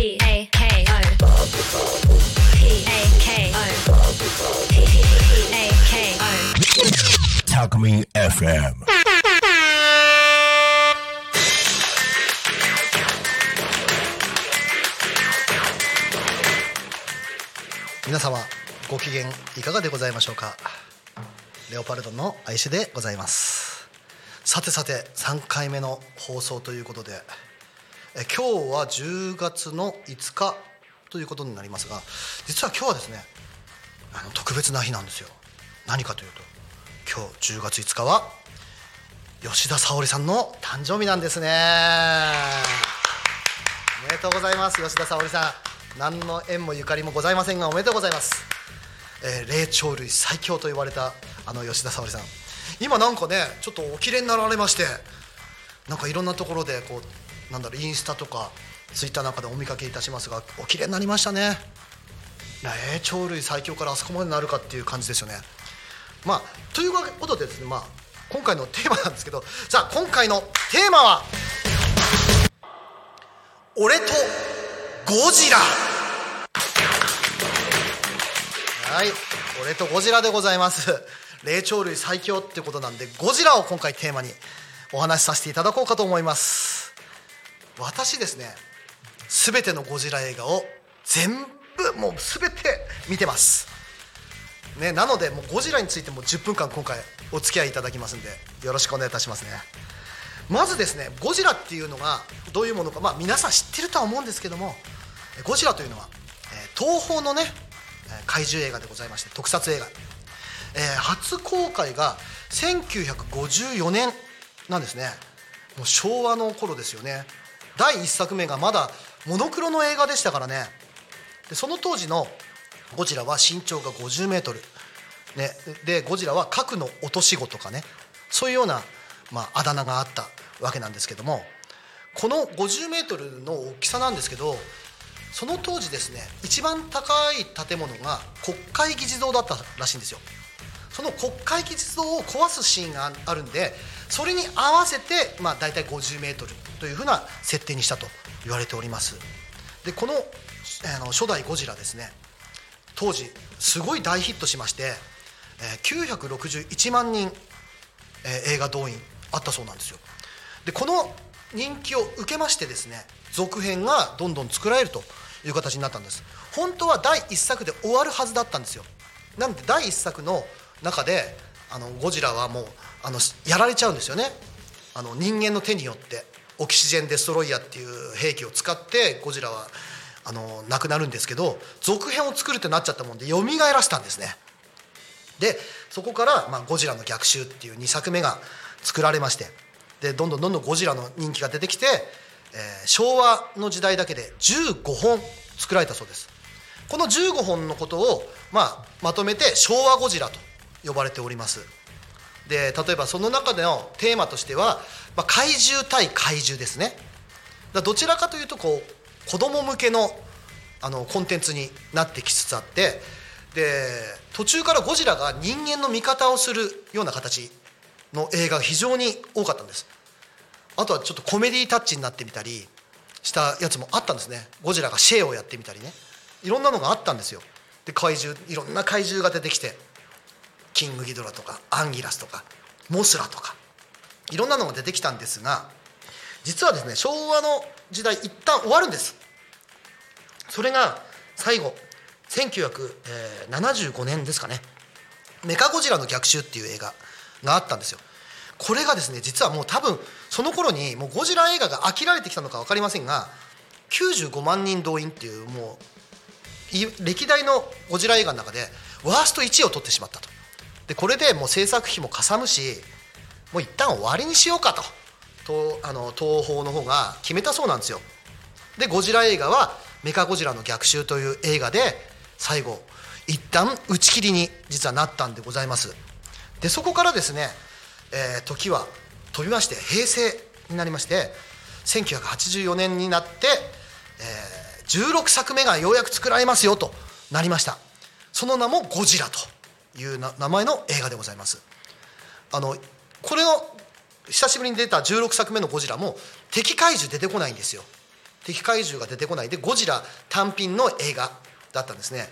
P A K O P A K O P A K O Talk Me FM. 皆様ご機嫌いかがでございましょうか？レオパルドの愛種でございますさてさて3回目の放送ということでえ今日は10月の5日ということになりますが実は今日はですねあの特別な日なんですよ。何かというと今日10月5日は吉田沙保里さんの誕生日なんですね。おめでとうございます吉田沙保里さん。何の縁もゆかりもございませんがおめでとうございます、えー霊長類最強と言われたあの吉田沙保里さん。今なんかねちょっとお綺麗になられましてなんかいろんなところでこうなんだろうインスタとかツイッターなんかでお見かけいたしますがお綺麗になりましたね。霊長類最強からあそこまでなるかっていう感じですよね。まあということでですねまあ今回のテーマなんですけどさあ今回のテーマは「俺とゴジラ」はい俺とゴジラでございます。霊長類最強ってことなんでゴジラを今回テーマにお話しさせていただこうかと思います。私ですね全てのゴジラ映画を全部もう全て見てます。ね、なのでもうゴジラについても10分間今回お付き合いいただきますんでよろしくお願いいたしますね。まずですねゴジラっていうのがどういうものか、まあ、皆さん知ってるとは思うんですけどもゴジラというのは、え東宝のね怪獣映画でございまして特撮映画、えー初公開が1954年なんですね。もう昭和の頃ですよね。第1作目がまだモノクロの映画でしたからね。でその当時のゴジラは身長が50メートル、ね、でゴジラは核の落とし子とかね。そういうような、まあ、あだ名があったわけなんですけども。この50メートルの大きさなんですけどその当時ですね一番高い建物が国会議事堂だったらしいんですよ。その国会議事堂を壊すシーンがあるんでそれに合わせて、まあ、大体50メートルというふうな設定にしたと言われております。でこのあの初代ゴジラですね。当時すごい大ヒットしまして、えー961万人、えー映画動員あったそうなんですよ。でこの人気を受けましてですね続編がどんどん作られるという形になったんです。本当は第1作で終わるはずだったんですよ。なので第1作の中であのゴジラはもうあのやられちゃうんですよね。あの人間の手によってオキシジェンデストロイヤーっていう兵器を使ってゴジラはあの亡くなるんですけど続編を作るってなっちゃったもんで蘇らせたんですね。でそこから、まあ、ゴジラの逆襲っていう2作目が作られましてでどんどんどんどんゴジラの人気が出てきて、えー昭和の時代だけで15本作られたそうです。この15本のことを、まあ、まとめて昭和ゴジラと呼ばれております。で例えばその中でのテーマとしては、まあ、怪獣対怪獣ですね。だどちらかというとこう子供向けのあのコンテンツになってきつつあってで途中からゴジラが人間の味方をするような形の映画が非常に多かったんです。あとはちょっとコメディタッチになってみたりしたやつもあったんですね。ゴジラがシェーをやってみたりね。いろんなのがあったんですよ。で怪獣いろんな怪獣が出てきて。キングギドラとかアンギラスとかモスラとかいろんなのが出てきたんですが実はですね昭和の時代一旦終わるんです。それが最後1975年ですかね「メカゴジラの逆襲」っていう映画があったんですよ。これがですね実はもう多分その頃にもうゴジラ映画が飽きられてきたのか分かりませんが95万人動員っていうもう歴代のゴジラ映画の中でワースト1位を取ってしまったと。でこれでもう制作費もかさむしもう一旦終わりにしようかと。とあの東宝の方が決めたそうなんですよ。でゴジラ映画は「メカゴジラの逆襲」という映画で最後一旦打ち切りに実はなったんでございます。でそこからですね、えー時は飛びまして平成になりまして1984年になって、えー16作目がようやく作られますよとなりました。その名も「ゴジラ」と。いう名前の映画でございます。あのこれの久しぶりに出た16作目のゴジラも敵怪獣出てこないんですよ。敵怪獣が出てこない。でゴジラ単品の映画だったんですね。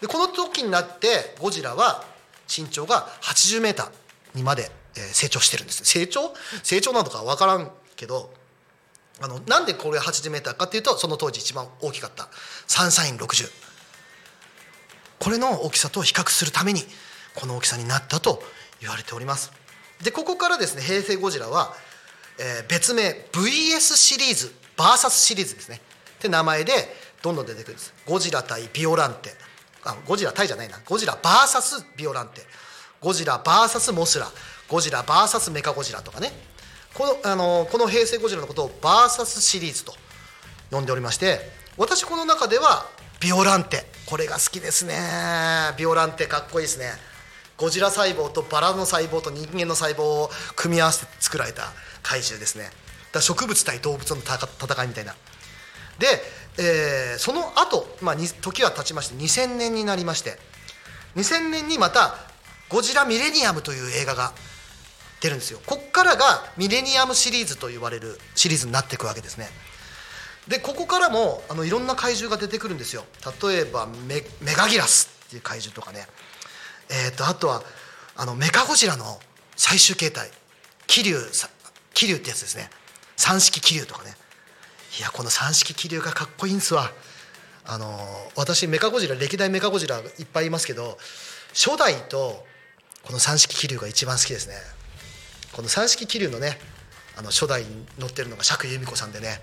でこの時になってゴジラは身長が80メーターにまで成長してるんです。成長？成長なのか分からんけどあのなんでこれ80メーターかっていうとその当時一番大きかった。サンサイン60これの大きさと比較するためにこの大きさになったと言われております。でここからですね平成ゴジラは、えー別名 VS シリーズ VS シリーズですね。って名前でどんどん出てくるんです。ゴジラ対ビオランテ。あゴジラ対じゃないな。ゴジラ VS ビオランテ。ゴジラ VS モスラ。ゴジラ VS メカゴジラとかね。このあのこの平成ゴジラのことを VS シリーズと呼んでおりまして私この中ではビオランテ。これが好きですね。ビオランテかっこいいですね。ゴジラ細胞とバラの細胞と人間の細胞を組み合わせて作られた怪獣ですね。だ植物対動物の戦いみたいな。で、えーその後、まあ時は経ちまして2000年になりまして2000年にまた「ゴジラミレニアム」という映画が出るんですよ。こっからがミレニアムシリーズと言われるシリーズになっていくわけですね。でここからもあのいろんな怪獣が出てくるんですよ。例えばメメガギラスっていう怪獣とかね。えー、とあとはあのメカゴジラの最終形態。桐生さ桐生ってやつですね。三式桐生とかね。いやこの三式桐生がかっこいいんすわ。あの私メカゴジラ歴代メカゴジラいっぱいいますけど初代とこの三式桐生が一番好きですね。この三式桐生のねあの初代に乗ってるのが釈由美子さんでね。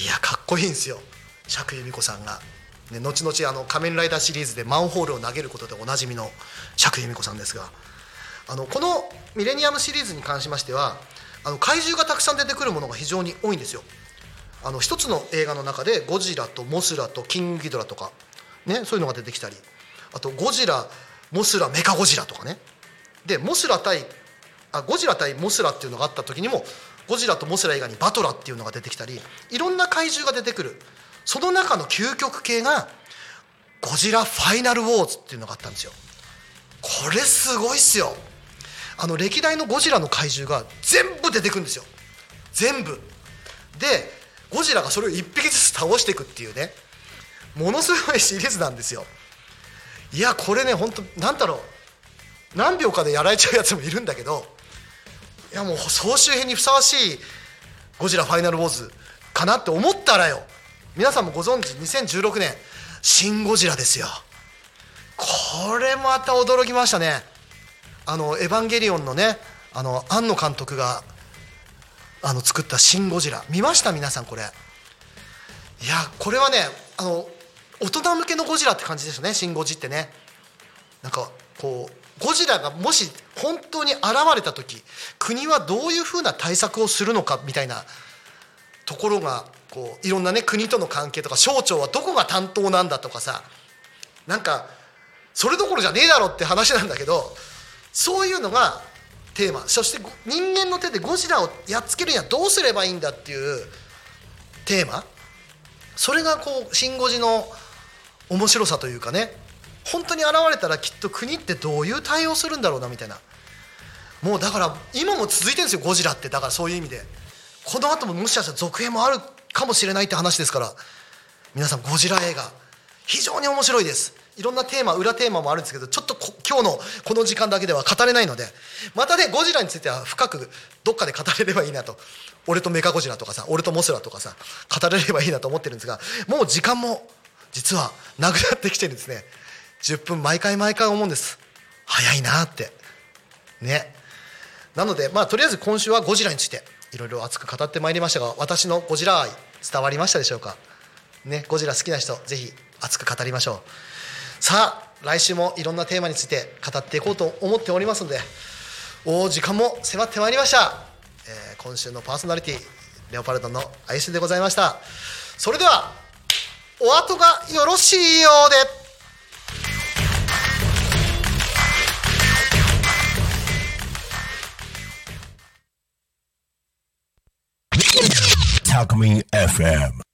いやかっこいいんですよ。釈由美子さんが、ね、後々あの仮面ライダーシリーズでマンホールを投げることでおなじみの釈由美子さんですが。あのこのミレニアムシリーズに関しましてはあの怪獣がたくさん出てくるものが非常に多いんですよ。あの一つの映画の中でゴジラとモスラとキングギドラとか、ね、そういうのが出てきたり。あとゴジラモスラメカゴジラとかね。でモスラ対あゴジラ対モスラっていうのがあった時にもゴジラとモスラ以外にバトラっていうのが出てきたりいろんな怪獣が出てくる。その中の究極系がゴジラファイナルウォーズっていうのがあったんですよ。これすごいっすよ。あの歴代のゴジラの怪獣が全部出てくるんですよ。全部。でゴジラがそれを一匹ずつ倒していくっていうね。ものすごいシリーズなんですよ。いやこれね本当なんだろう。何秒かでやられちゃうやつもいるんだけどいやもう総集編にふさわしいゴジラファイナルウォーズかなって思ったらよ。皆さんもご存知2016年「シン・ゴジラ」ですよ。これまた驚きましたね。あのエヴァンゲリオンのねあの庵野監督があの作った「シン・ゴジラ」見ました？皆さんこれ。いやこれはねあの大人向けのゴジラって感じですよね「シン・ゴジ」ってね。なんかこうゴジラがもし本当に現れた時国はどういうふうな対策をするのかみたいなところがこういろんなね国との関係とか省庁はどこが担当なんだとかさなんかそれどころじゃねえだろって話なんだけどそういうのがテーマ。そして人間の手でゴジラをやっつけるにはどうすればいいんだっていうテーマ。それがこう「シン・ゴジ」の面白さというかね本当に現れたらきっと国ってどういう対応するんだろうなみたいな。もうだから今も続いてるんですよゴジラって。だからそういう意味で。この後ももしかしたら続編もあるかもしれないって話ですから。皆さんゴジラ映画。非常に面白いです。いろんなテーマ裏テーマもあるんですけどちょっとこ今日のこの時間だけでは語れないので。またねゴジラについては深くどっかで語れればいいなと。俺とメカゴジラとかさ俺とモスラとかさ語れればいいなと思ってるんですがもう時間も実はなくなってきてるんですね。10分毎回毎回思うんです。早いなって。ね。なのでまあとりあえず今週はゴジラについていろいろ熱く語ってまいりましたが私のゴジラ愛伝わりましたでしょうか？ね。ゴジラ好きな人ぜひ熱く語りましょう。さあ来週もいろんなテーマについて語っていこうと思っておりますのでお時間も迫ってまいりました、えー今週のパーソナリティレオパルドのアイスでございました。それではお後がよろしいようで。Alchemy FM.